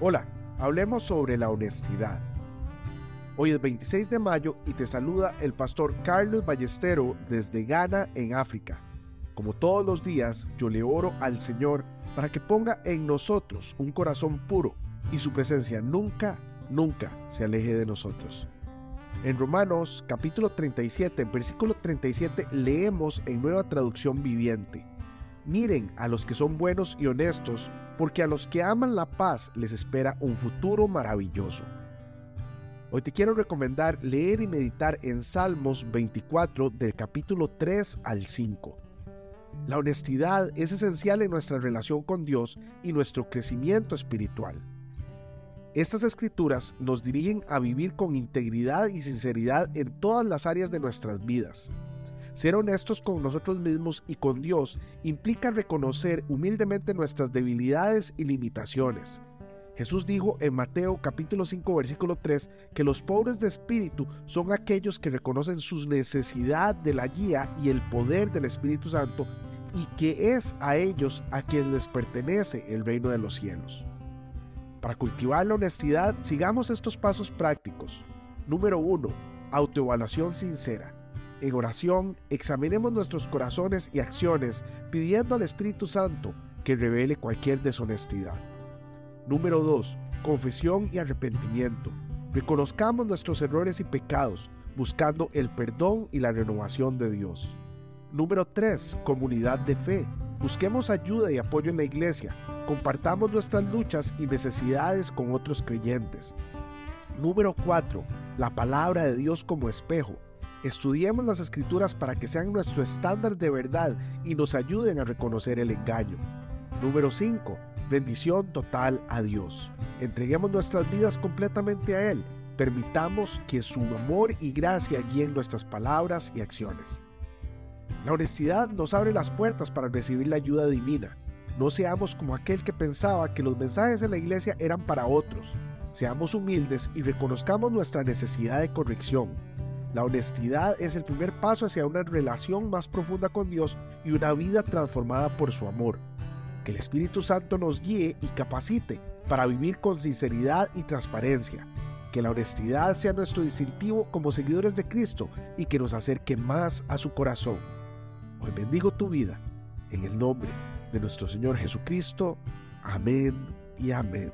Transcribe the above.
Hola, hablemos sobre la honestidad. Hoy es 26 de mayo y te saluda el pastor Carlos Ballestero desde Ghana, en África. Como todos los días, yo le oro al Señor para que ponga en nosotros un corazón puro y su presencia nunca, nunca se aleje de nosotros. En Romanos capítulo 37, versículo 37 leemos en nueva traducción viviente. Miren a los que son buenos y honestos, porque a los que aman la paz les espera un futuro maravilloso. Hoy te quiero recomendar leer y meditar en Salmos 24 del capítulo 3 al 5. La honestidad es esencial en nuestra relación con Dios y nuestro crecimiento espiritual. Estas escrituras nos dirigen a vivir con integridad y sinceridad en todas las áreas de nuestras vidas. Ser honestos con nosotros mismos y con Dios implica reconocer humildemente nuestras debilidades y limitaciones. Jesús dijo en Mateo capítulo 5 versículo 3 que los pobres de espíritu son aquellos que reconocen su necesidad de la guía y el poder del Espíritu Santo y que es a ellos a quien les pertenece el reino de los cielos. Para cultivar la honestidad, sigamos estos pasos prácticos. Número 1. Autoevaluación sincera. En oración, examinemos nuestros corazones y acciones pidiendo al Espíritu Santo que revele cualquier deshonestidad. Número 2. Confesión y arrepentimiento. Reconozcamos nuestros errores y pecados, buscando el perdón y la renovación de Dios. Número 3. Comunidad de fe. Busquemos ayuda y apoyo en la iglesia. Compartamos nuestras luchas y necesidades con otros creyentes. Número 4. La palabra de Dios como espejo. Estudiemos las escrituras para que sean nuestro estándar de verdad y nos ayuden a reconocer el engaño. Número 5. Bendición total a Dios. Entreguemos nuestras vidas completamente a Él. Permitamos que su amor y gracia guíen nuestras palabras y acciones. La honestidad nos abre las puertas para recibir la ayuda divina. No seamos como aquel que pensaba que los mensajes de la iglesia eran para otros. Seamos humildes y reconozcamos nuestra necesidad de corrección. La honestidad es el primer paso hacia una relación más profunda con Dios y una vida transformada por su amor. Que el Espíritu Santo nos guíe y capacite para vivir con sinceridad y transparencia. Que la honestidad sea nuestro distintivo como seguidores de Cristo y que nos acerque más a su corazón. Hoy bendigo tu vida en el nombre de nuestro Señor Jesucristo. Amén y amén.